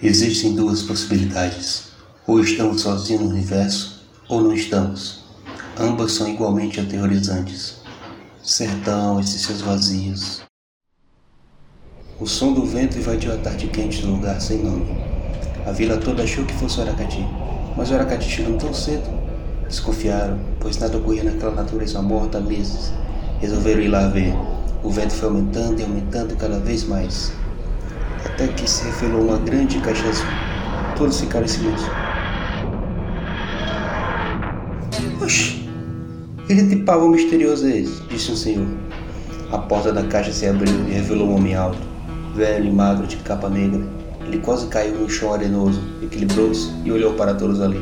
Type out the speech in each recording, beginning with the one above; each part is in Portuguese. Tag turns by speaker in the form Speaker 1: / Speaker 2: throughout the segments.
Speaker 1: Existem duas possibilidades. Ou estamos sozinhos no universo, ou não estamos. Ambas são igualmente aterrorizantes. Sertão, esses seus vazios. O som do vento invadiu a tarde quente do lugar sem nome. A vila toda achou que fosse o Aracati, mas o Aracati chegou tão cedo. Desconfiaram, pois nada ocorria naquela natureza morta há meses. Resolveram ir lá ver. O vento foi aumentando e aumentando cada vez mais até que se revelou uma grande caixa azul. Todos ficaram em silêncio. Oxi, ele de pavão misterioso é esse? disse um senhor. A porta da caixa se abriu e revelou um homem alto, velho e magro de capa negra. Ele quase caiu no chão arenoso, equilibrou-se e olhou para todos ali.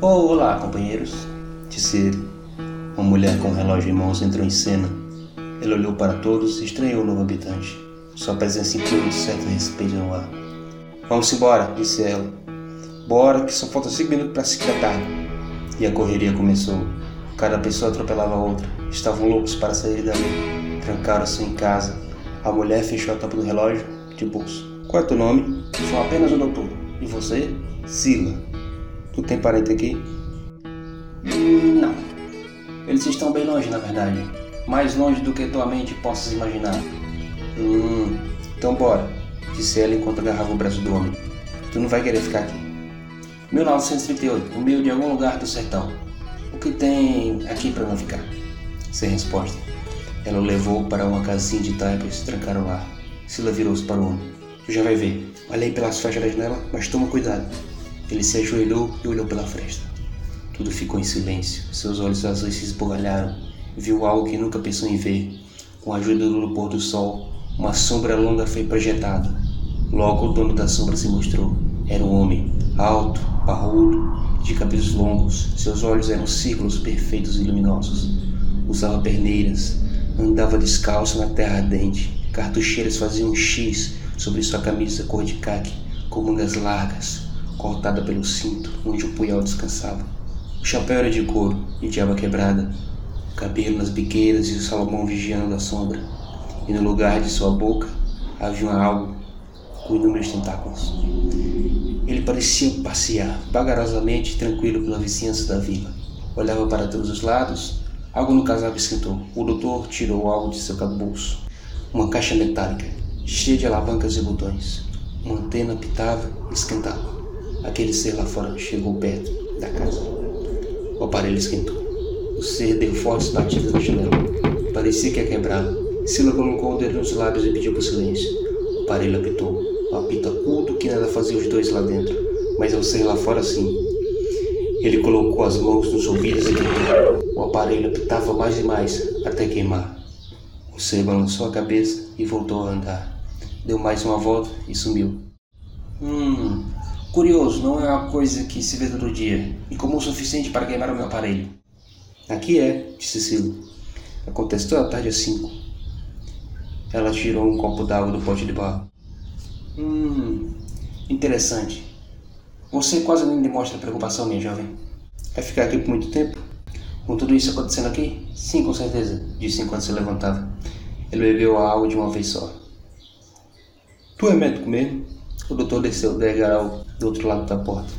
Speaker 1: Oh, olá, companheiros, disse ele. Uma mulher com um relógio em mãos entrou em cena. Ele olhou para todos e estranhou o novo habitante. Sua presença incluiu um certo respeito no ar. Vamos embora, disse ela. Bora, que só falta cinco minutos para se tarde. E a correria começou. Cada pessoa atropelava a outra. Estavam loucos para sair dali. Trancaram-se em casa. A mulher fechou a tampa do relógio de bolso. Qual é teu nome? Sou apenas o doutor. E você? Sila. Tu tem parente aqui? Hum, não. Eles estão bem longe, na verdade. Mais longe do que tua mente possas imaginar. Hum, então bora, disse ela enquanto agarrava o braço do homem. Tu não vai querer ficar aqui. 1938, no meio de algum lugar do sertão. O que tem aqui para não ficar? Sem resposta. Ela o levou para uma casinha de taipas e trancaram lá. Sila virou-se para o homem. Tu já vai ver. Olhei pelas faixas da janela, mas toma cuidado. Ele se ajoelhou e olhou pela fresta. Tudo ficou em silêncio. Seus olhos azuis se esbugalharam. Viu algo que nunca pensou em ver. Com a ajuda do pôr do sol, uma sombra longa foi projetada. Logo o dono da sombra se mostrou. Era um homem, alto, parrudo, de cabelos longos. Seus olhos eram círculos perfeitos e luminosos. Usava perneiras, andava descalço na terra ardente. Cartucheiras faziam um X sobre sua camisa cor de caque, com mangas largas, cortada pelo cinto, onde o punhal descansava. O chapéu era de couro e de aba quebrada, o cabelo nas biqueiras e o Salomão vigiando a sombra e no lugar de sua boca havia algo com inúmeros tentáculos. Ele parecia passear vagarosamente tranquilo pela vizinhança da vila. Olhava para todos os lados. Algo no casaco esquentou. O doutor tirou algo de seu bolso. Uma caixa metálica, cheia de alavancas e botões. Uma antena pitava e esquentava. Aquele ser lá fora chegou perto da casa. O aparelho esquentou. O ser deu fortes batidas na janela. Parecia que ia quebrar Sila colocou o dedo nos lábios e pediu por silêncio. O aparelho apitou. Um apito agudo que nada fazia os dois lá dentro, mas ao ser lá fora sim. Ele colocou as mãos nos ouvidos e gritou. O aparelho apitava mais e mais, até queimar. O ser balançou a cabeça e voltou a andar. Deu mais uma volta e sumiu. Hum, curioso, não é uma coisa que se vê todo dia, e como o suficiente para queimar o meu aparelho. Aqui é, disse Silo. Acontece toda tarde às cinco. Ela tirou um copo d'água do pote de barro. Hum, interessante. Você quase nem demonstra preocupação, minha jovem. Vai ficar aqui por muito tempo? Com tudo isso acontecendo aqui? Sim, com certeza, disse enquanto se levantava. Ele bebeu a água de uma vez só. Tu é médico mesmo? O doutor desceu o degrau do outro lado da porta.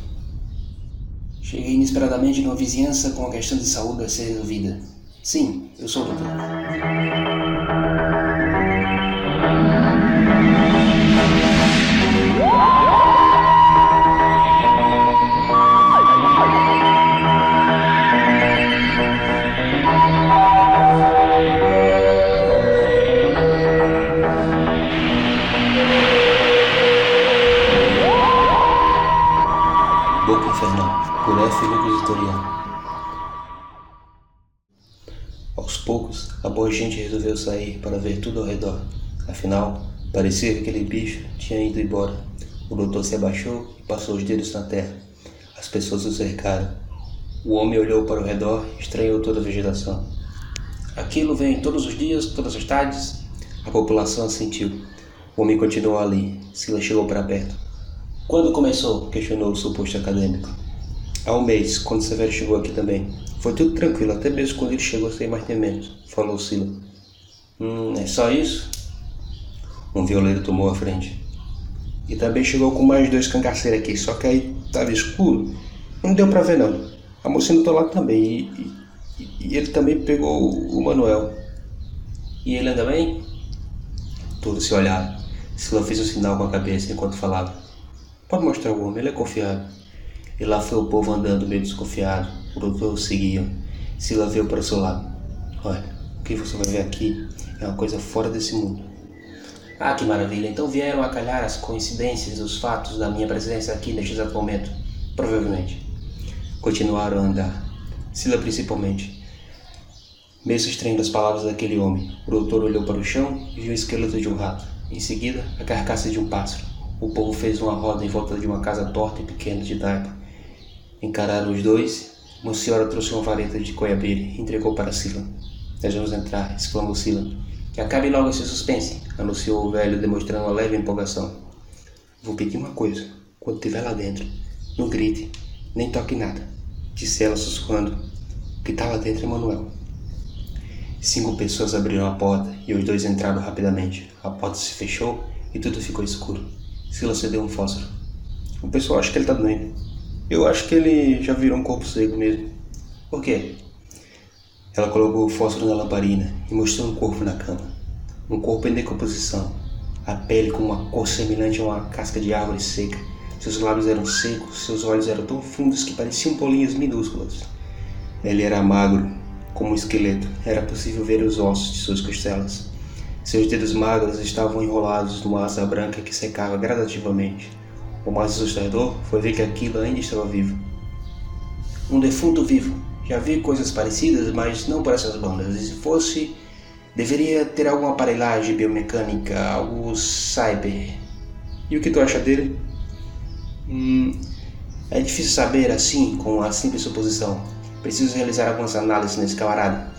Speaker 1: Cheguei inesperadamente numa vizinhança com a questão de saúde a ser resolvida. Sim, eu sou o doutor. Aos poucos, a boa gente resolveu sair para ver tudo ao redor. Afinal, parecia que aquele bicho tinha ido embora. O doutor se abaixou e passou os dedos na terra. As pessoas o cercaram. O homem olhou para o redor e estranhou toda a vegetação. Aquilo vem todos os dias, todas as tardes? A população assentiu. O homem continuou ali. Sila chegou para perto. Quando começou? questionou o suposto acadêmico. Há um mês, quando Severo chegou aqui também. Foi tudo tranquilo, até mesmo quando ele chegou sem mais nem menos, falou Sila. Hum, é só isso? Um violeiro tomou a frente. E também chegou com mais dois cangaceiros aqui, só que aí tava escuro. Não deu pra ver não. A mocinha do lado também. E, e, e ele também pegou o Manuel.
Speaker 2: E ele anda bem?
Speaker 1: Todos se olharam. Sila fez um sinal com a cabeça enquanto falava. Pode mostrar o homem, ele é confiável. E lá foi o povo andando meio desconfiado. O doutor seguia. Sila veio para o seu lado. Olha, o que você vai ver aqui é uma coisa fora desse mundo.
Speaker 2: Ah, que maravilha. Então vieram a calhar as coincidências, os fatos da minha presença aqui neste exato momento. Provavelmente.
Speaker 1: Continuaram a andar. Sila principalmente. Mesmo estranho as palavras daquele homem, o doutor olhou para o chão e viu o esqueleto de um rato. Em seguida, a carcaça de um pássaro. O povo fez uma roda em volta de uma casa torta e pequena de taipa. Encararam os dois. Uma senhora trouxe uma vareta de coiabeira e entregou para Sila. Devemos entrar, exclamou Sila.
Speaker 2: Que acabe logo esse suspense, anunciou o velho, demonstrando uma leve empolgação.
Speaker 1: Vou pedir uma coisa. Quando estiver lá dentro, não grite, nem toque nada, disse ela sussurrando. O que está lá dentro é Manuel. Cinco pessoas abriram a porta e os dois entraram rapidamente. A porta se fechou e tudo ficou escuro. Sila cedeu um fósforo. O pessoal acha que ele está doendo. Eu acho que ele já virou um corpo seco mesmo.
Speaker 2: Por quê?
Speaker 1: Ela colocou o fósforo na lamparina e mostrou um corpo na cama. Um corpo em decomposição. A pele com uma cor semelhante a uma casca de árvore seca. Seus lábios eram secos, seus olhos eram tão fundos que pareciam bolinhas minúsculas. Ele era magro, como um esqueleto. Era possível ver os ossos de suas costelas. Seus dedos magros estavam enrolados numa asa branca que secava gradativamente. O mais assustador foi ver que aquilo ainda estava vivo.
Speaker 2: Um defunto vivo, já vi coisas parecidas, mas não por essas bandas. E se fosse, deveria ter alguma aparelhagem biomecânica, algo cyber.
Speaker 1: E o que tu acha dele?
Speaker 2: Hum, é difícil saber assim, com a simples suposição. Preciso realizar algumas análises nesse camarada.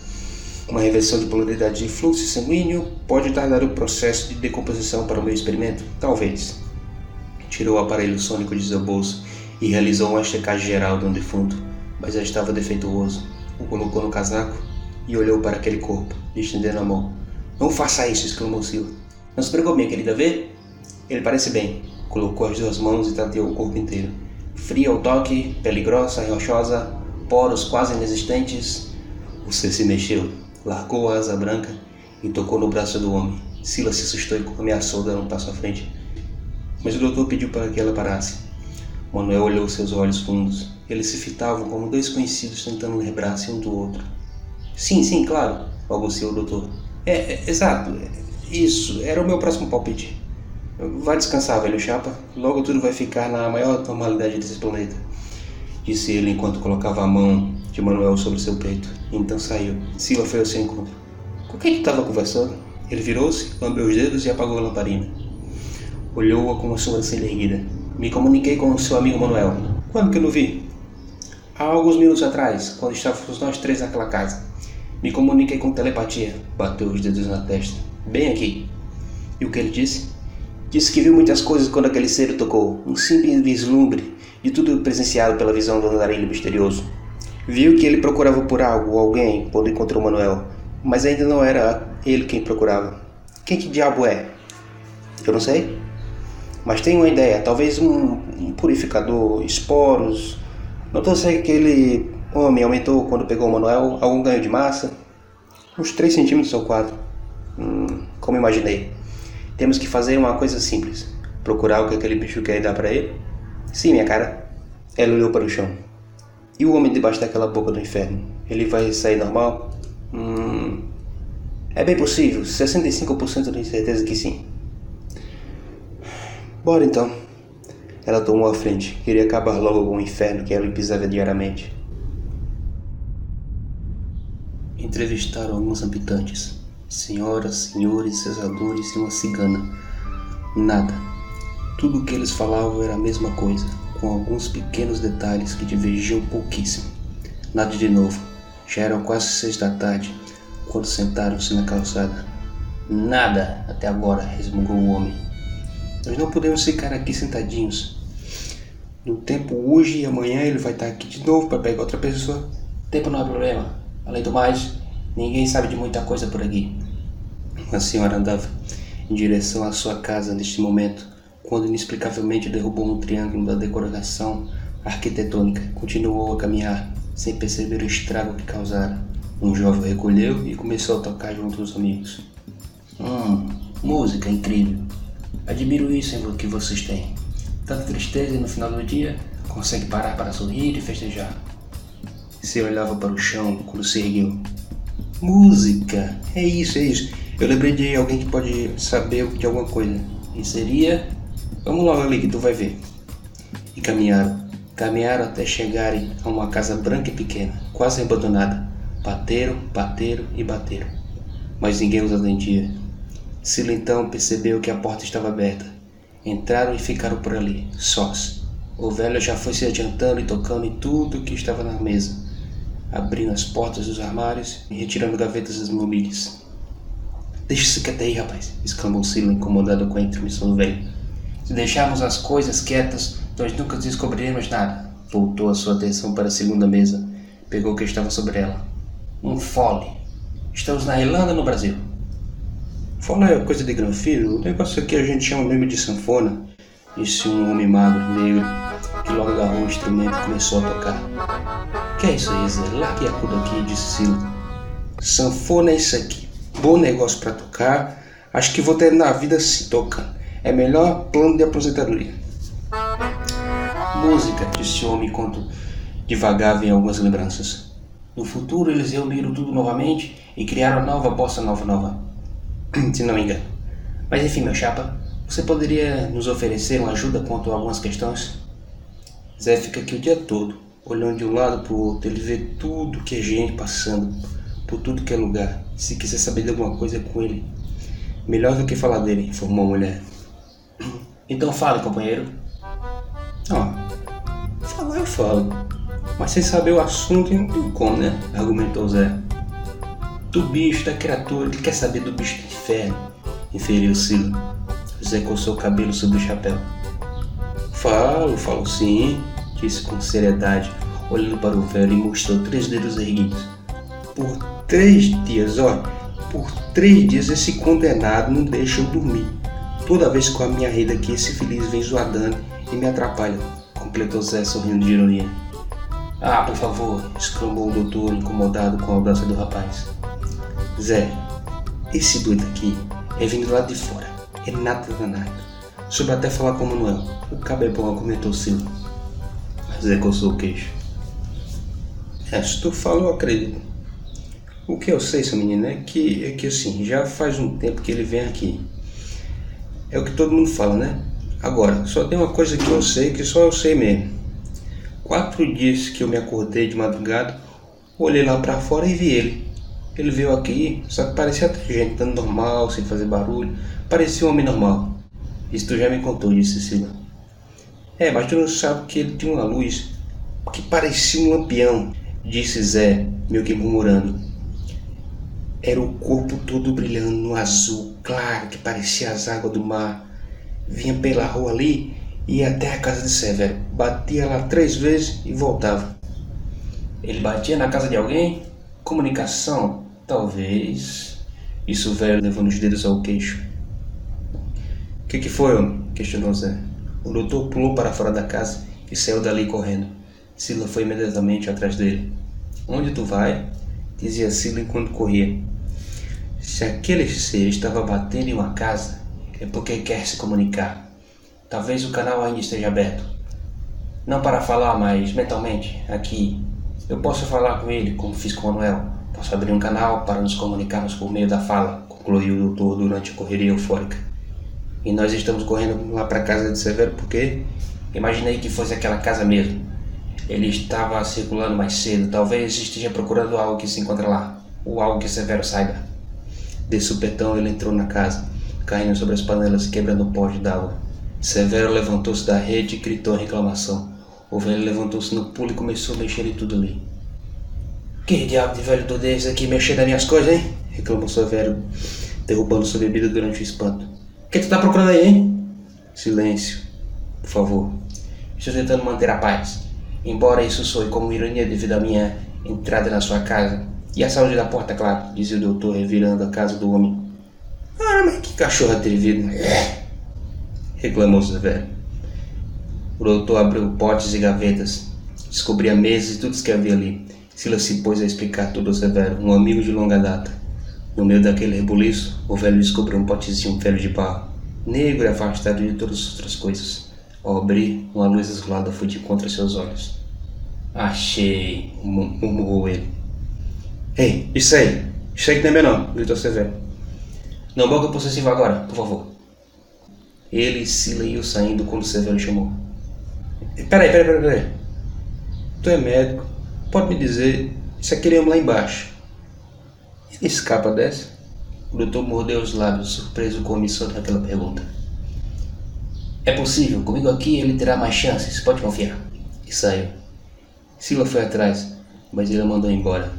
Speaker 1: Uma reversão de polaridade de fluxo sanguíneo pode tardar o processo de decomposição para o meu experimento? Talvez. Tirou o aparelho sônico de seu bolso e realizou uma checagem geral do defunto mas já estava defeituoso. O colocou no casaco e olhou para aquele corpo, estendendo a mão.
Speaker 2: Não faça isso, exclamou Sila. Não se preocupe, minha querida, vê? Ele parece bem. Colocou as duas mãos e tateou o corpo inteiro. Frio ao toque, pele grossa rochosa, poros quase inexistentes.
Speaker 1: O ser se mexeu, largou a asa branca e tocou no braço do homem. Sila se assustou e ameaçou dar um passo à frente. Mas o doutor pediu para que ela parasse. Manuel olhou seus olhos fundos. Eles se fitavam como dois conhecidos tentando lembrar-se um do outro.
Speaker 2: Sim, sim, claro, balbuciou o doutor. É, é, exato, isso, era o meu próximo palpite.
Speaker 1: Vai descansar, velho chapa. Logo tudo vai ficar na maior normalidade desse planeta. Disse ele enquanto colocava a mão de Manuel sobre seu peito. Então saiu. Sila foi ao seu encontro. Com quem estava conversando? Ele virou-se, lambeu os dedos e apagou a lamparina. Olhou-a com uma sobrancelha erguida.
Speaker 2: Me comuniquei com o seu amigo Manuel.
Speaker 1: Quando que eu não vi?
Speaker 2: Há alguns minutos atrás, quando estávamos nós três naquela casa, me comuniquei com telepatia. Bateu os dedos na testa. Bem aqui.
Speaker 1: E o que ele disse?
Speaker 2: Disse que viu muitas coisas quando aquele ser tocou. Um simples vislumbre de tudo presenciado pela visão do andarilho misterioso. Viu que ele procurava por algo ou alguém quando encontrou Manuel, mas ainda não era ele quem procurava. Quem que diabo é?
Speaker 1: Eu não sei. Mas tenho uma ideia, talvez um, um purificador, esporos, Notou se que aquele homem aumentou quando pegou o Manuel algum ganho de massa? Uns 3 centímetros ou 4. Hum, como imaginei. Temos que fazer uma coisa simples. Procurar o que aquele bicho quer dar para ele? Sim, minha cara. Ela olhou para o chão. E o homem debaixo daquela boca do inferno? Ele vai sair normal? Hum, é bem possível. 65% de certeza que sim. Bora então. Ela tomou a frente, queria acabar logo com o inferno que ela pisava diariamente. Entrevistaram alguns habitantes, senhoras, senhores, cesadores e uma cigana. Nada. Tudo o que eles falavam era a mesma coisa, com alguns pequenos detalhes que divergiam pouquíssimo. Nada de novo. Já eram quase seis da tarde, quando sentaram-se na calçada. Nada até agora, resmungou o homem. Nós não podemos ficar aqui sentadinhos. No tempo hoje e amanhã ele vai estar aqui de novo para pegar outra pessoa.
Speaker 2: Tempo não é problema. Além do mais, ninguém sabe de muita coisa por aqui.
Speaker 1: A senhora andava em direção à sua casa neste momento, quando inexplicavelmente derrubou um triângulo da decoração arquitetônica. Continuou a caminhar, sem perceber o estrago que causara. Um jovem recolheu e começou a tocar junto aos amigos. Hum, música incrível. Admiro isso em que vocês têm. Tanta tristeza e no final do dia consegue parar para sorrir e festejar. Você olhava para o chão quando se ergueu. Música! É isso, é isso. Eu lembrei de alguém que pode saber de alguma coisa. E seria. Vamos logo ali que tu vai ver. E caminharam. Caminharam até chegarem a uma casa branca e pequena, quase abandonada. Bateram, bateram e bateram. Mas ninguém os atendia. Sila então percebeu que a porta estava aberta. Entraram e ficaram por ali, sós. O velho já foi se adiantando e tocando em tudo que estava na mesa abrindo as portas dos armários e retirando gavetas das mobílias. Deixa isso quieto aí, rapaz, exclamou Sila, incomodado com a intermissão do velho. Se deixarmos as coisas quietas, nós nunca descobriremos nada. Voltou a sua atenção para a segunda mesa. Pegou o que estava sobre ela. Um fole. Estamos na Irlanda no Brasil? Fole é coisa de granfino. O negócio aqui a gente chama mesmo de sanfona. Disse um homem magro, negro, que logo agarrou o instrumento e começou a tocar. Que é isso aí, Zé? Largue a tudo aqui, disse Silo. Sanfona é isso aqui. Bom negócio para tocar. Acho que vou ter na vida se tocando. É melhor plano de aposentadoria. Música, disse o homem enquanto devagava em algumas lembranças. No futuro eles reuniram tudo novamente e criaram a nova bossa nova nova. se não me engano. Mas enfim, meu chapa, você poderia nos oferecer uma ajuda quanto a algumas questões? Zé fica aqui o dia todo olhando de um lado para o outro, ele vê tudo que é gente passando, por tudo que é lugar. Se quiser saber de alguma coisa é com ele. Melhor do que falar dele, informou a mulher. Então fale, companheiro. Ah, falar eu falo. Mas sem saber o assunto não tem como, né? Argumentou Zé. Do bicho, da criatura, ele quer saber do bicho do inferno, inferiu Silo. Zé coçou o cabelo sob o chapéu. Falo, falo sim, disse com seriedade, olhando para o velho e mostrou três dedos erguidos. Por três dias, olha, por três dias esse condenado não deixa eu dormir. Toda vez com a minha rede aqui, esse feliz vem zoadando e me atrapalha, completou Zé sorrindo de ironia. Ah, por favor, exclamou o doutor, incomodado com a audácia do rapaz. Zé, esse doido aqui é vindo lá de fora, é nada danado. Soube até falar com o Manuel. O cabo é bom, comentou Silvio. Zé coçou o queixo. É, se tu fala, eu acredito. O que eu sei, seu menino, é que, é que assim, já faz um tempo que ele vem aqui. É o que todo mundo fala, né? Agora, só tem uma coisa que eu sei, que só eu sei mesmo. Quatro dias que eu me acordei de madrugada, olhei lá para fora e vi ele. Ele veio aqui, só que parecia gente andando normal, sem fazer barulho. Parecia um homem normal. Isso tu já me contou, disse Cecília. É, mas tu não sabe que ele tinha uma luz que parecia um lampião, disse Zé, meio que murmurando. Era o corpo todo brilhando no azul, claro, que parecia as águas do mar. Vinha pela rua ali e ia até a casa de Severo. Batia lá três vezes e voltava. Ele batia na casa de alguém? Comunicação? Talvez. Isso o velho levando os dedos ao queixo. Que, que foi, questionou Zé. O doutor pulou para fora da casa e saiu dali correndo. Sila foi imediatamente atrás dele. Onde tu vai? dizia Sila enquanto corria. Se aquele ser estava batendo em uma casa, é porque quer se comunicar. Talvez o canal ainda esteja aberto. Não para falar, mas mentalmente, aqui. Eu posso falar com ele, como fiz com o Manuel. Posso abrir um canal para nos comunicarmos por meio da fala, concluiu o doutor durante a correria eufórica. E nós estamos correndo lá para casa de Severo porque imaginei que fosse aquela casa mesmo. Ele estava circulando mais cedo, talvez esteja procurando algo que se encontra lá, ou algo que Severo saiba. De supetão ele entrou na casa, caindo sobre as panelas e quebrando um pote d'água. Severo levantou-se da rede e gritou em reclamação. O velho levantou-se no pulo e começou a mexer em tudo ali. Que diabo de velho do desse aqui mexendo nas minhas coisas, hein? reclamou Severo, derrubando sua bebida durante o espanto que tu tá procurando aí, hein? Silêncio, por favor. Estou tentando manter a paz. Embora isso soe como ironia devido à minha entrada na sua casa. E a saúde da porta, claro, dizia o doutor, revirando a casa do homem. Ah, mas que cachorro atrevido. É. reclamou Severo. O doutor abriu potes e gavetas, descobria mesas e tudo que havia ali. Silas se pôs a explicar tudo ao Severo, um amigo de longa data. No meio daquele rebuliço, o velho descobriu um potezinho velho de barro, negro e afastado de todas as outras coisas. Ao abrir, uma luz azulada foi de contra seus olhos. Achei, murmurou ele. Ei, isso aí! Isso aí que não é não, gritou Severo. Não boca possessivo agora, por favor. Ele e Sila iam saindo quando Severo chamou. Peraí, peraí, peraí, peraí. Tu é médico, pode me dizer se aquele homem lá embaixo escapa dessa? O doutor mordeu os lábios, surpreso com a omissão daquela pergunta. É possível, comigo aqui ele terá mais chances, pode confiar. E saiu. Sila foi atrás, mas ele a mandou embora.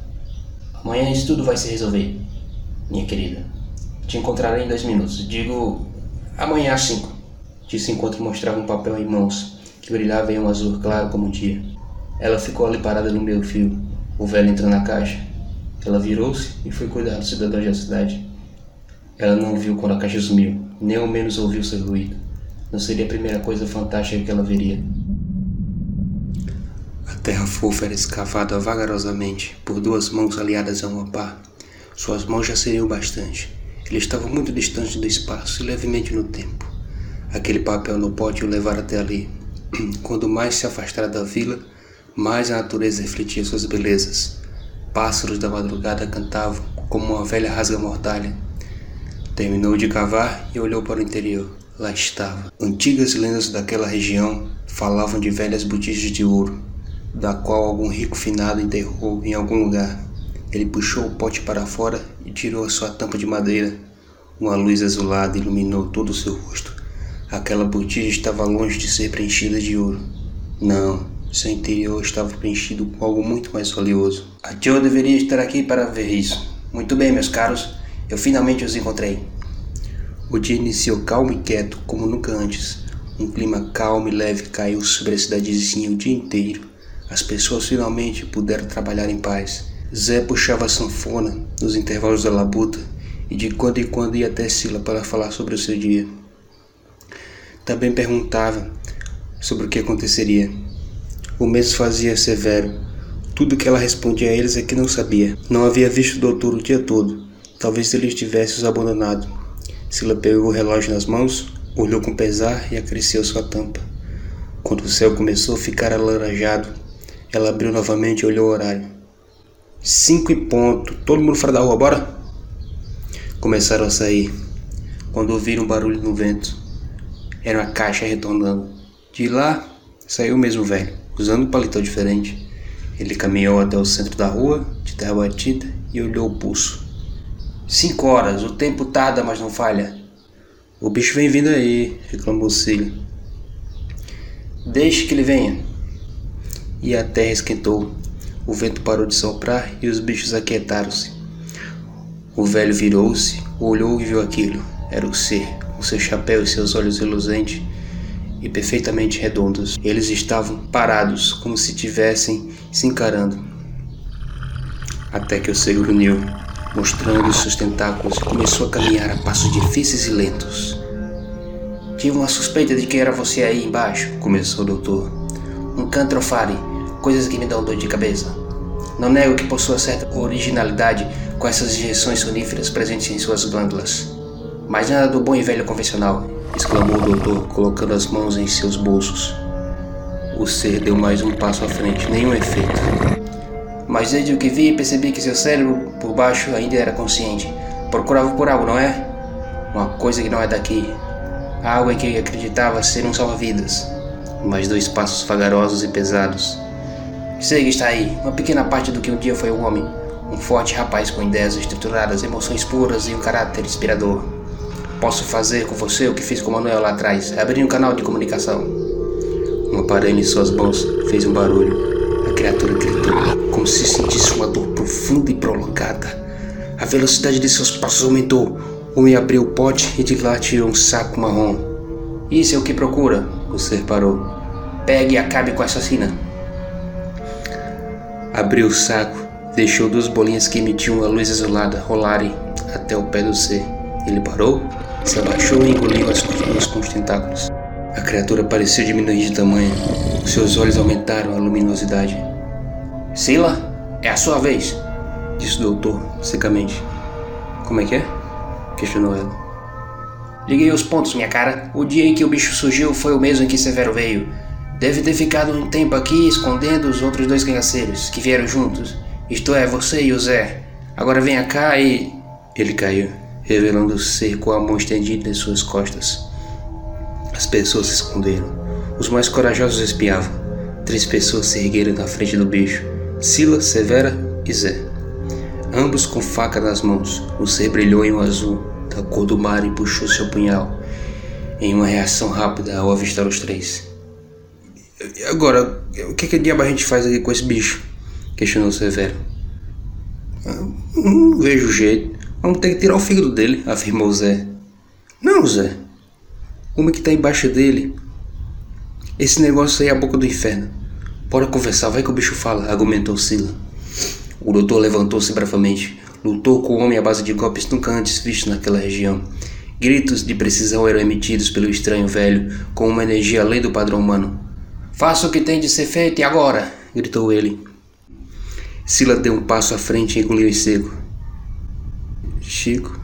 Speaker 1: Amanhã isso tudo vai se resolver, minha querida. Te encontrarei em dois minutos. Digo, amanhã às cinco. Disse enquanto mostrava um papel em mãos, que brilhava em um azul claro como o dia. Ela ficou ali parada no meio fio. O velho entrou na caixa ela virou-se e foi cuidar dos cidadãos da cidade. Ela não viu quando a caixa sumiu, nem ao menos ouviu seu ruído. Não seria a primeira coisa fantástica que ela veria. A terra fofa era escavada vagarosamente por duas mãos aliadas a uma pá. Suas mãos já seriam bastante. Ele estava muito distante do espaço e levemente no tempo. Aquele papel no pote o levara até ali. Quando mais se afastara da vila, mais a natureza refletia suas belezas. Pássaros da madrugada cantavam como uma velha rasga-mortalha. Terminou de cavar e olhou para o interior. Lá estava. Antigas lendas daquela região falavam de velhas botijas de ouro, da qual algum rico finado enterrou em algum lugar. Ele puxou o pote para fora e tirou a sua tampa de madeira. Uma luz azulada iluminou todo o seu rosto. Aquela botija estava longe de ser preenchida de ouro. Não, seu interior estava preenchido com algo muito mais valioso. A Joe deveria estar aqui para ver isso. Muito bem, meus caros, eu finalmente os encontrei. O dia iniciou calmo e quieto, como nunca antes. Um clima calmo e leve caiu sobre a cidadezinha o dia inteiro. As pessoas finalmente puderam trabalhar em paz. Zé puxava a sanfona nos intervalos da labuta e de quando em quando ia até Sila para falar sobre o seu dia. Também perguntava sobre o que aconteceria. O mês fazia severo. Tudo que ela respondia a eles é que não sabia. Não havia visto o doutor o dia todo. Talvez ele estivesse os abandonado. Sila pegou o relógio nas mãos, olhou com pesar e acresceu sua tampa. Quando o céu começou a ficar alaranjado, ela abriu novamente e olhou o horário. Cinco e ponto. Todo mundo fora da rua, bora? Começaram a sair. Quando ouviram um barulho no vento, era uma caixa retornando. De lá saiu o mesmo velho usando um paletó diferente. Ele caminhou até o centro da rua, de terra batida, e olhou o pulso. Cinco horas, o tempo tarda, mas não falha. O bicho vem vindo aí, reclamou Cílio. Deixe que ele venha. E a terra esquentou. O vento parou de soprar e os bichos aquietaram-se. O velho virou-se, olhou e viu aquilo. Era o ser, com seu chapéu e seus olhos reluzentes, e perfeitamente redondos. Eles estavam parados, como se tivessem se encarando. Até que o cego uniu, mostrando seus tentáculos, começou a caminhar a passos difíceis e lentos. Tive uma suspeita de que era você aí embaixo, começou o doutor. Um cantrofare, coisas que me dão dor de cabeça. Não nego que possua certa originalidade com essas injeções soníferas presentes em suas glândulas. Mas nada do bom e velho convencional exclamou o doutor, colocando as mãos em seus bolsos. O ser deu mais um passo à frente, nenhum efeito. Mas desde o que vi, percebi que seu cérebro por baixo ainda era consciente. Procurava por algo, não é? Uma coisa que não é daqui. Algo em que acreditava ser um salva-vidas. Mais dois passos vagarosos e pesados. Sei que está aí, uma pequena parte do que um dia foi o homem. Um forte rapaz com ideias estruturadas, emoções puras e um caráter inspirador. Posso fazer com você o que fiz com Manuel lá atrás, abrir um canal de comunicação. Um aparelho em suas mãos fez um barulho. A criatura gritou, como se sentisse uma dor profunda e prolongada. A velocidade de seus passos aumentou. O homem abriu o pote e de lá tirou um saco marrom. Isso é o que procura, o ser parou. Pegue e acabe com essa sina. Abriu o saco, deixou duas bolinhas que emitiam uma luz azulada rolarem até o pé do ser. Ele parou se abaixou e engoliu as coisas com os tentáculos. A criatura pareceu diminuir de tamanho. Seus olhos aumentaram a luminosidade.
Speaker 2: Sila, é a sua vez,
Speaker 1: disse o doutor secamente. Como é que é? questionou ela.
Speaker 2: Liguei os pontos, minha cara. O dia em que o bicho surgiu foi o mesmo em que Severo veio. Deve ter ficado um tempo aqui escondendo os outros dois cangaceiros que vieram juntos. Isto é, você e o Zé. Agora venha cá e.
Speaker 1: Ele caiu, revelando ser com a mão estendida em suas costas. As pessoas se esconderam. Os mais corajosos espiavam. Três pessoas se ergueram na frente do bicho: Sila, Severa e Zé. Ambos com faca nas mãos. O ser brilhou em um azul, da cor do mar, e puxou seu punhal, em uma reação rápida ao avistar os três. Agora, o que, que diabo a gente faz aqui com esse bicho? questionou Severo. Ah, não vejo jeito. Vamos ter que tirar o fígado dele, afirmou Zé. Não, Zé. Uma que está embaixo dele. Esse negócio aí é a boca do inferno. Bora conversar, vai que o bicho fala, argumentou Sila. O doutor levantou-se bravamente. Lutou com o homem à base de golpes nunca antes vistos naquela região. Gritos de precisão eram emitidos pelo estranho velho, com uma energia além do padrão humano.
Speaker 2: Faça o que tem de ser feito e agora! gritou ele.
Speaker 1: Sila deu um passo à frente e engoliu em seco. Chico,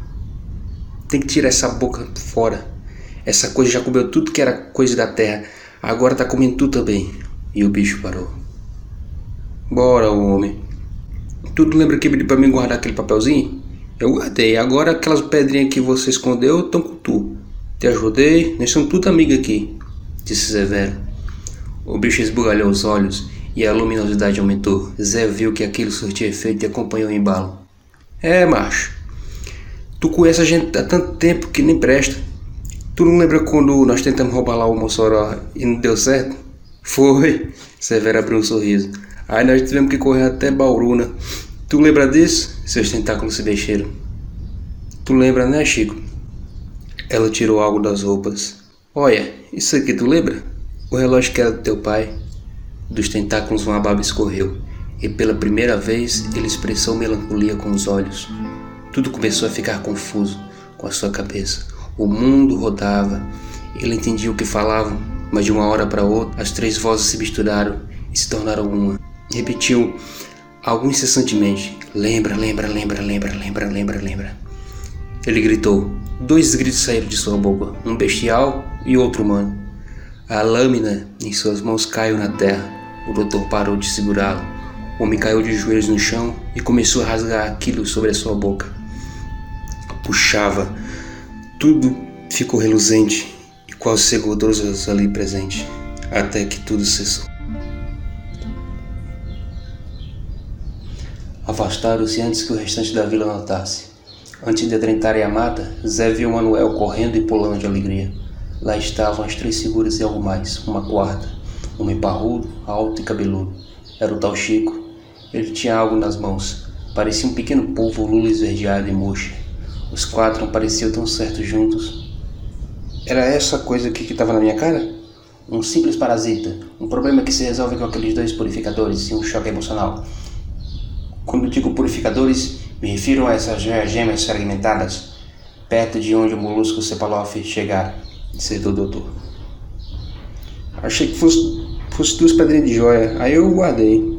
Speaker 1: tem que tirar essa boca fora. Essa coisa já comeu tudo que era coisa da terra. Agora tá comendo tudo também. E o bicho parou. Bora, homem. Tudo lembra que pediu pra mim guardar aquele papelzinho? Eu guardei. Agora aquelas pedrinhas que você escondeu estão com tu. Te ajudei, nós somos tudo amigos aqui, disse Severo. O bicho esbugalhou os olhos e a luminosidade aumentou. Zé viu que aquilo surtia efeito e acompanhou o embalo. É, macho. Tu conhece a gente há tanto tempo que nem presta. Tu não lembra quando nós tentamos roubar lá o Mossoró e não deu certo? Foi. Severo abriu um sorriso. Aí nós tivemos que correr até Bauruna. Tu lembra disso? Seus tentáculos se mexeram. Tu lembra, né, Chico? Ela tirou algo das roupas. Olha, isso aqui tu lembra? O relógio que era do teu pai. Dos tentáculos uma baba escorreu, e pela primeira vez ele expressou melancolia com os olhos. Tudo começou a ficar confuso com a sua cabeça. O mundo rodava. Ele entendia o que falavam, mas de uma hora para outra as três vozes se misturaram e se tornaram uma. Repetiu algo incessantemente: Lembra, lembra, lembra, lembra, lembra, lembra, lembra. Ele gritou. Dois gritos saíram de sua boca, um bestial e outro humano. A lâmina em suas mãos caiu na terra. O doutor parou de segurá-lo. O homem caiu de joelhos no chão e começou a rasgar aquilo sobre a sua boca. Puxava. Tudo ficou reluzente e todos os ali presentes, até que tudo cessou. Afastaram-se antes que o restante da vila notasse. Antes de adentrarem a mata, Zé viu Manuel correndo e pulando de alegria. Lá estavam as três figuras e algo mais, uma quarta, homem parrudo, alto e cabeludo. Era o tal Chico. Ele tinha algo nas mãos. Parecia um pequeno polvo lula esverdeado e murcha. Os quatro não pareciam tão certos juntos. Era essa coisa aqui que estava na minha cara? Um simples parasita. Um problema que se resolve com aqueles dois purificadores e um choque emocional. Quando digo purificadores, me refiro a essas gemas fragmentadas, perto de onde o molusco Cepaloff chegar, disse o doutor. Achei que fosse, fosse duas pedrinhas de joia, aí eu guardei.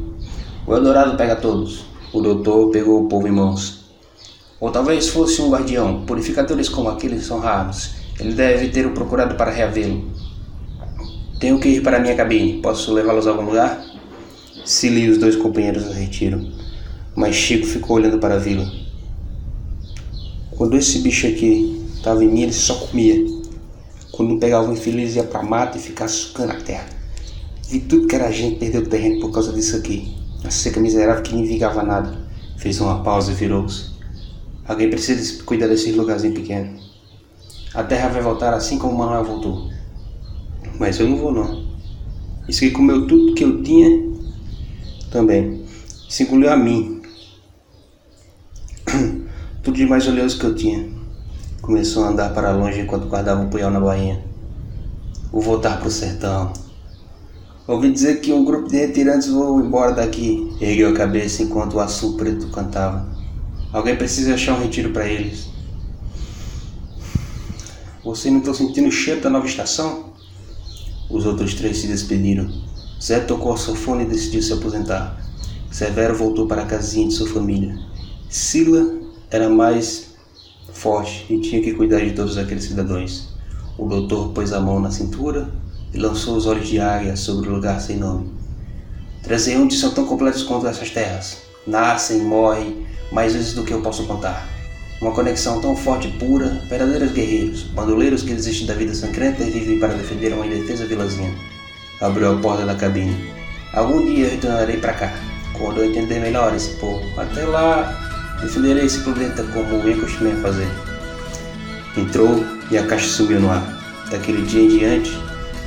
Speaker 1: O Eldorado pega todos. O doutor pegou o povo em mãos. Ou talvez fosse um guardião. Purificadores como aqueles são raros. Ele deve ter o procurado para reavê-lo. Tenho que ir para a minha cabine. Posso levá-los a algum lugar? Cili e os dois companheiros os retiram. Mas Chico ficou olhando para a vila. Quando esse bicho aqui estava em mim, ele só comia. Quando pegava um infeliz, ia pra mata e ficava sucando a terra. Vi tudo que era gente perdeu o terreno por causa disso aqui. A seca miserável que nem vigava nada. Fez uma pausa e virou-se. Alguém precisa cuidar desse lugarzinho pequeno. A terra vai voltar assim como o Manuel voltou. Mas eu não vou não. Isso que comeu tudo que eu tinha também. Se engoliu a mim. tudo de mais oleoso que eu tinha. Começou a andar para longe enquanto guardava um punhal na bainha. Vou voltar para o sertão. Ouvi dizer que um grupo de retirantes voou embora daqui. Ergueu a cabeça enquanto o açul preto cantava. Alguém precisa achar um retiro para eles. Você não está sentindo o cheiro da nova estação? Os outros três se despediram. Zé tocou a sofone e decidiu se aposentar. Severo voltou para a casinha de sua família. Sila era mais forte e tinha que cuidar de todos aqueles cidadãos. O doutor pôs a mão na cintura e lançou os olhos de águia sobre o lugar sem nome. Transeuntes são tão completos quanto essas terras. Nascem, morrem, mais vezes do que eu posso contar. Uma conexão tão forte e pura, verdadeiros guerreiros, bandoleiros que desistem da vida sangrenta e vivem para defender uma indefesa vilazinha. Abriu a porta da cabine. Algum dia retornarei para cá, quando eu entender melhor esse povo. Até lá, defenderei esse planeta como eu costumei fazer. Entrou e a caixa sumiu no ar. Daquele dia em diante,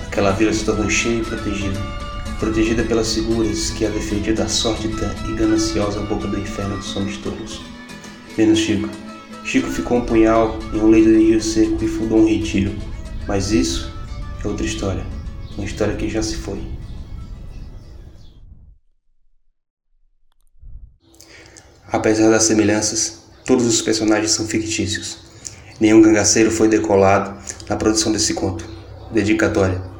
Speaker 1: aquela vila se tornou cheia e protegida. Protegida pelas figuras que a defendiam da sórdida e gananciosa boca do inferno dos homens tolos. Menos Chico. Chico ficou um punhal em um leito de rio seco e fundou um retiro. Mas isso é outra história. Uma história que já se foi. Apesar das semelhanças, todos os personagens são fictícios. Nenhum cangaceiro foi decolado na produção desse conto. Dedicatória.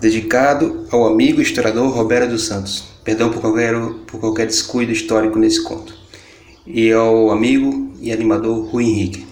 Speaker 1: Dedicado ao amigo historiador Roberto dos Santos. Perdão por qualquer, por qualquer descuido histórico nesse conto. E ao amigo e animador Rui Henrique.